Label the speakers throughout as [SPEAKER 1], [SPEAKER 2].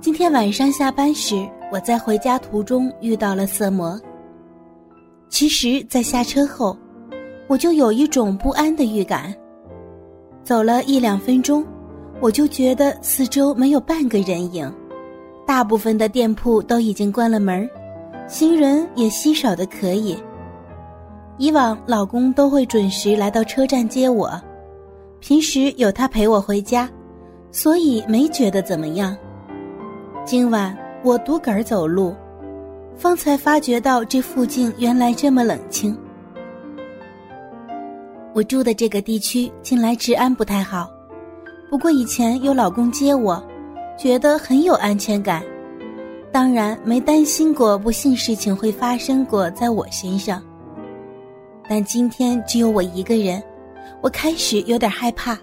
[SPEAKER 1] 今天晚上下班时，我在回家途中遇到了色魔。其实，在下车后，我就有一种不安的预感。走了一两分钟，我就觉得四周没有半个人影，大部分的店铺都已经关了门，行人也稀少的可以。以往老公都会准时来到车站接我，平时有他陪我回家，所以没觉得怎么样。今晚我独个儿走路，方才发觉到这附近原来这么冷清。我住的这个地区近来治安不太好，不过以前有老公接我，觉得很有安全感，当然没担心过不幸事情会发生过在我身上。但今天只有我一个人，我开始有点害怕。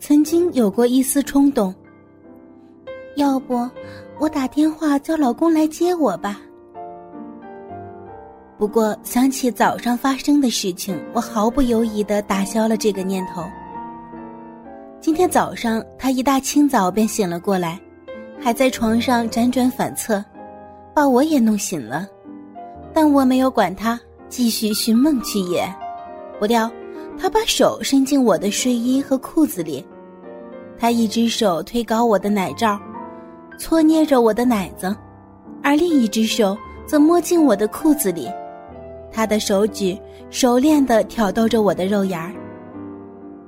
[SPEAKER 1] 曾经有过一丝冲动，要不我打电话叫老公来接我吧。不过想起早上发生的事情，我毫不犹豫的打消了这个念头。今天早上他一大清早便醒了过来，还在床上辗转反侧，把我也弄醒了，但我没有管他。继续寻梦去也，不料他把手伸进我的睡衣和裤子里，他一只手推高我的奶罩，搓捏着我的奶子，而另一只手则摸进我的裤子里，他的手指熟练地挑逗着我的肉眼儿。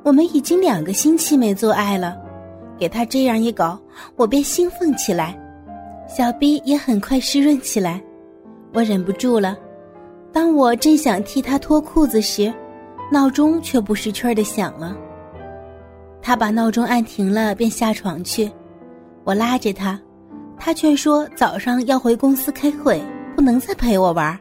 [SPEAKER 1] 我们已经两个星期没做爱了，给他这样一搞，我便兴奋起来，小臂也很快湿润起来，我忍不住了。当我正想替他脱裤子时，闹钟却不识趣儿的响了。他把闹钟按停了，便下床去。我拉着他，他却说早上要回公司开会，不能再陪我玩。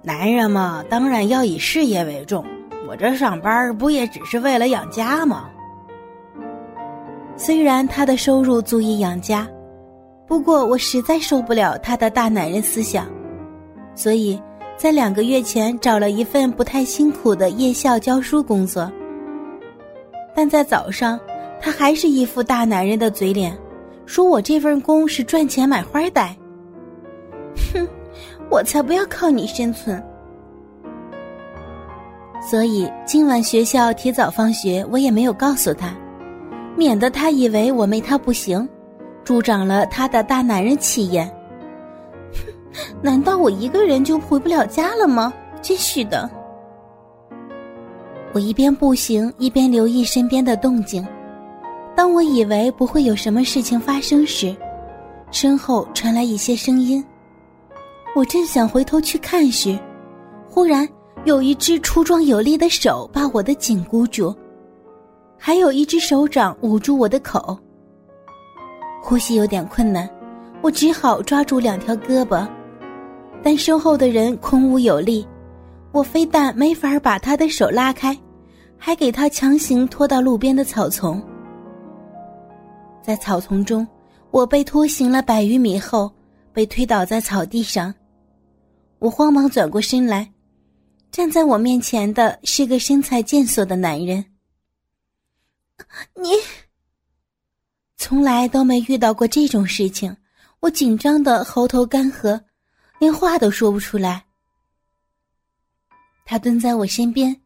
[SPEAKER 2] 男人嘛，当然要以事业为重。我这上班不也只是为了养家吗？
[SPEAKER 1] 虽然他的收入足以养家，不过我实在受不了他的大男人思想。所以，在两个月前找了一份不太辛苦的夜校教书工作。但在早上，他还是一副大男人的嘴脸，说我这份工是赚钱买花戴。哼，我才不要靠你生存。所以今晚学校提早放学，我也没有告诉他，免得他以为我没他不行，助长了他的大男人气焰。哼难道我一个人就回不了家了吗？真是的！我一边步行一边留意身边的动静。当我以为不会有什么事情发生时，身后传来一些声音。我正想回头去看时，忽然有一只粗壮有力的手把我的颈箍住，还有一只手掌捂住我的口。呼吸有点困难，我只好抓住两条胳膊。但身后的人空无有力，我非但没法把他的手拉开，还给他强行拖到路边的草丛。在草丛中，我被拖行了百余米后，被推倒在草地上。我慌忙转过身来，站在我面前的是个身材健硕的男人。你从来都没遇到过这种事情，我紧张的喉头干涸。连话都说不出来。他蹲在我身边，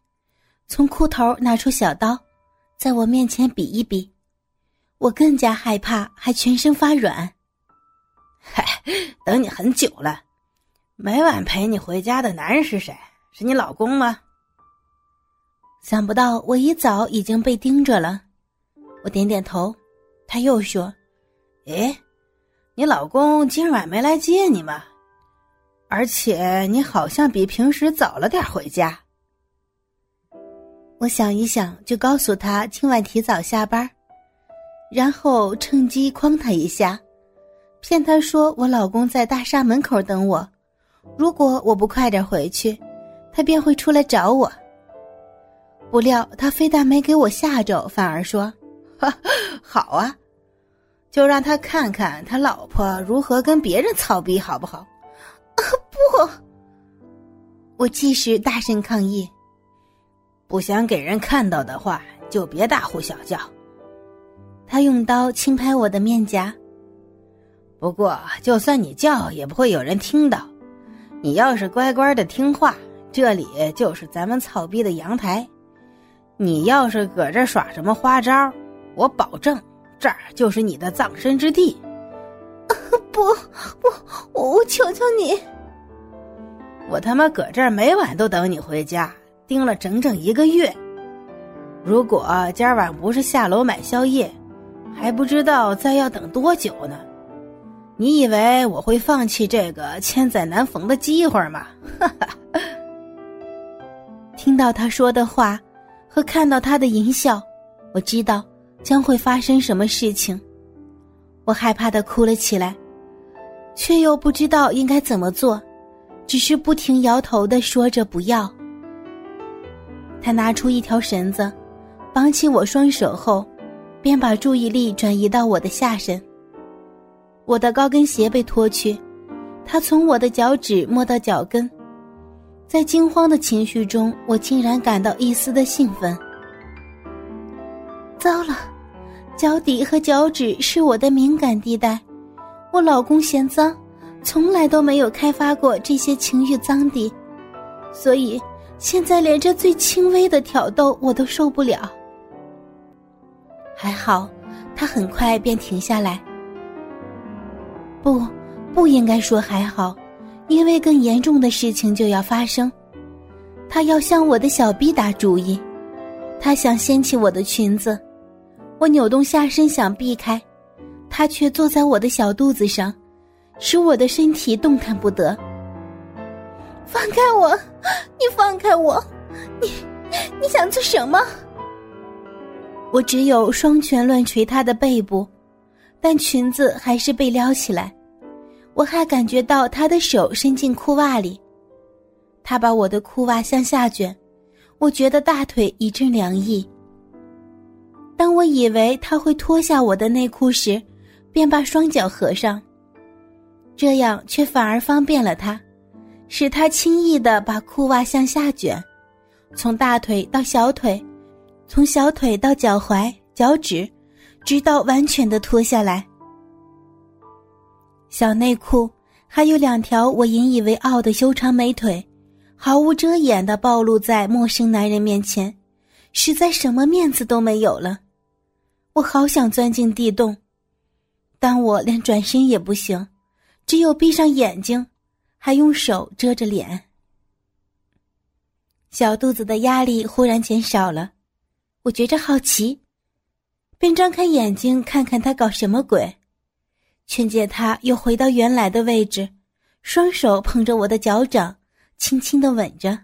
[SPEAKER 1] 从裤头拿出小刀，在我面前比一比，我更加害怕，还全身发软。
[SPEAKER 2] 嗨，等你很久了，每晚陪你回家的男人是谁？是你老公吗？
[SPEAKER 1] 想不到我一早已经被盯着了。我点点头，他又说：“
[SPEAKER 2] 哎，你老公今晚没来接你吗？”而且你好像比平时早了点回家。
[SPEAKER 1] 我想一想，就告诉他今晚提早下班，然后趁机诓他一下，骗他说我老公在大厦门口等我，如果我不快点回去，他便会出来找我。不料他非但没给我吓着，反而说：“
[SPEAKER 2] 好啊，就让他看看他老婆如何跟别人操逼，好不好？”
[SPEAKER 1] 啊 不！我即时大声抗议。
[SPEAKER 2] 不想给人看到的话，就别大呼小叫。
[SPEAKER 1] 他用刀轻拍我的面颊。
[SPEAKER 2] 不过，就算你叫，也不会有人听到。你要是乖乖的听话，这里就是咱们草壁的阳台。你要是搁这耍什么花招，我保证这儿就是你的葬身之地。
[SPEAKER 1] 不不，我求求你！
[SPEAKER 2] 我他妈搁这儿每晚都等你回家，盯了整整一个月。如果今儿晚不是下楼买宵夜，还不知道再要等多久呢。你以为我会放弃这个千载难逢的机会吗？哈哈！
[SPEAKER 1] 听到他说的话，和看到他的淫笑，我知道将会发生什么事情。我害怕的哭了起来，却又不知道应该怎么做，只是不停摇头的说着不要。他拿出一条绳子，绑起我双手后，便把注意力转移到我的下身。我的高跟鞋被脱去，他从我的脚趾摸到脚跟，在惊慌的情绪中，我竟然感到一丝的兴奋。糟了，脚底和脚趾是我的敏感地带，我老公嫌脏，从来都没有开发过这些情欲脏地，所以现在连这最轻微的挑逗我都受不了。还好，他很快便停下来。不，不应该说还好，因为更严重的事情就要发生。他要向我的小臂打主意，他想掀起我的裙子，我扭动下身想避开，他却坐在我的小肚子上，使我的身体动弹不得。放开我！你放开我！你你想做什么？我只有双拳乱捶他的背部。但裙子还是被撩起来，我还感觉到他的手伸进裤袜里，他把我的裤袜向下卷，我觉得大腿一阵凉意。当我以为他会脱下我的内裤时，便把双脚合上，这样却反而方便了他，使他轻易的把裤袜向下卷，从大腿到小腿，从小腿到脚踝、脚趾。直到完全的脱下来，小内裤还有两条我引以为傲的修长美腿，毫无遮掩的暴露在陌生男人面前，实在什么面子都没有了。我好想钻进地洞，但我连转身也不行，只有闭上眼睛，还用手遮着脸。小肚子的压力忽然减少了，我觉着好奇。便张开眼睛看看他搞什么鬼，劝诫他又回到原来的位置，双手捧着我的脚掌，轻轻的吻着。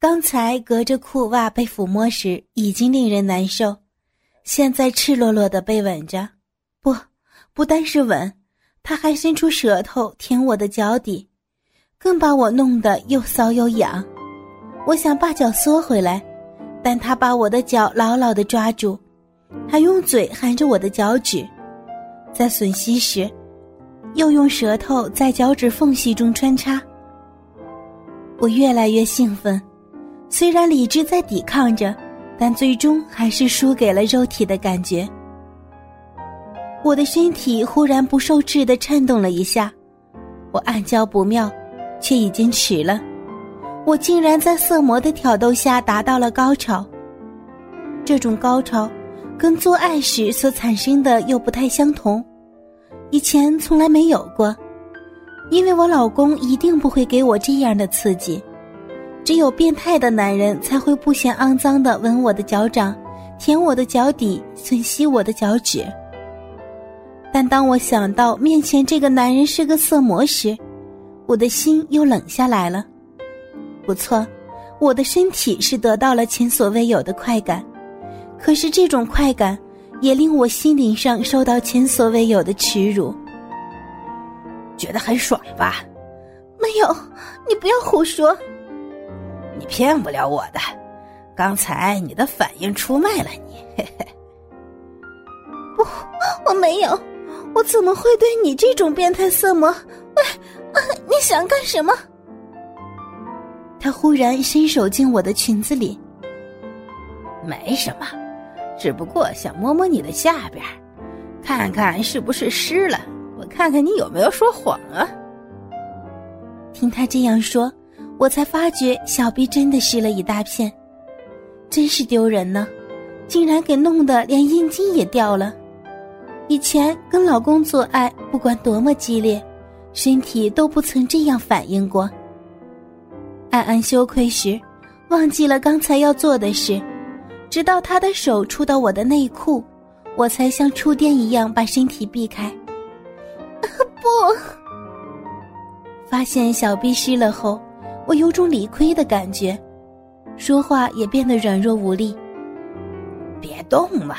[SPEAKER 1] 刚才隔着裤袜被抚摸时已经令人难受，现在赤裸裸的被吻着，不，不单是吻，他还伸出舌头舔我的脚底，更把我弄得又骚又痒。我想把脚缩回来。但他把我的脚牢牢的抓住，还用嘴含着我的脚趾，在吮吸时，又用舌头在脚趾缝隙中穿插。我越来越兴奋，虽然理智在抵抗着，但最终还是输给了肉体的感觉。我的身体忽然不受制的颤动了一下，我暗叫不妙，却已经迟了。我竟然在色魔的挑逗下达到了高潮。这种高潮，跟做爱时所产生的又不太相同，以前从来没有过。因为我老公一定不会给我这样的刺激，只有变态的男人才会不嫌肮脏的吻我的脚掌，舔我的脚底，吮吸我的脚趾。但当我想到面前这个男人是个色魔时，我的心又冷下来了。不错，我的身体是得到了前所未有的快感，可是这种快感也令我心灵上受到前所未有的耻辱。
[SPEAKER 2] 觉得很爽吧？
[SPEAKER 1] 没有，你不要胡说。
[SPEAKER 2] 你骗不了我的，刚才你的反应出卖了你。嘿嘿。
[SPEAKER 1] 不，我没有，我怎么会对你这种变态色魔？喂，你想干什么？他忽然伸手进我的裙子里，
[SPEAKER 2] 没什么，只不过想摸摸你的下边，看看是不是湿了。我看看你有没有说谎啊？
[SPEAKER 1] 听他这样说，我才发觉小臂真的湿了一大片，真是丢人呢，竟然给弄得连阴茎也掉了。以前跟老公做爱，不管多么激烈，身体都不曾这样反应过。暗暗羞愧时，忘记了刚才要做的事，直到他的手触到我的内裤，我才像触电一样把身体避开。不，发现小臂湿了后，我有种理亏的感觉，说话也变得软弱无力。
[SPEAKER 2] 别动嘛。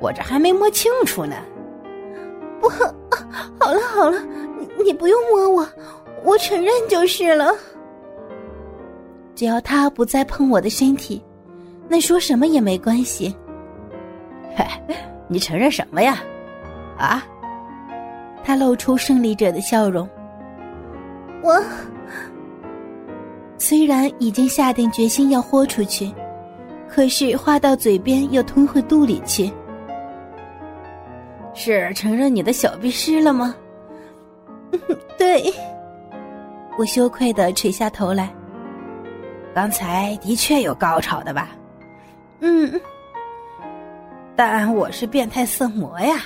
[SPEAKER 2] 我这还没摸清楚呢，
[SPEAKER 1] 不，好了好了，你你不用摸我，我承认就是了。只要他不再碰我的身体，那说什么也没关系。
[SPEAKER 2] 嗨，你承认什么呀？啊？
[SPEAKER 1] 他露出胜利者的笑容。我虽然已经下定决心要豁出去，可是话到嘴边又吞回肚里去。
[SPEAKER 2] 是承认你的小臂湿了吗？
[SPEAKER 1] 对，我羞愧的垂下头来。
[SPEAKER 2] 刚才的确有高潮的吧？
[SPEAKER 1] 嗯，
[SPEAKER 2] 但我是变态色魔呀，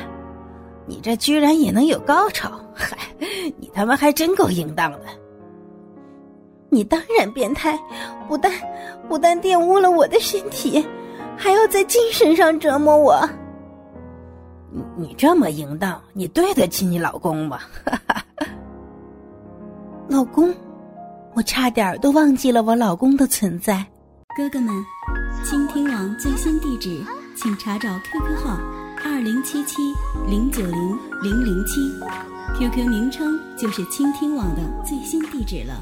[SPEAKER 2] 你这居然也能有高潮？嗨，你他妈还真够淫荡的！
[SPEAKER 1] 你当然变态，不但不但玷污了我的身体，还要在精神上折磨我。
[SPEAKER 2] 你你这么淫荡，你对得起你老公吗？
[SPEAKER 1] 老公，我差点都忘记了我老公的存在。
[SPEAKER 3] 哥哥们，倾听网最新地址，请查找 QQ 号二零七七零九零零零七，QQ 名称就是倾听网的最新地址了。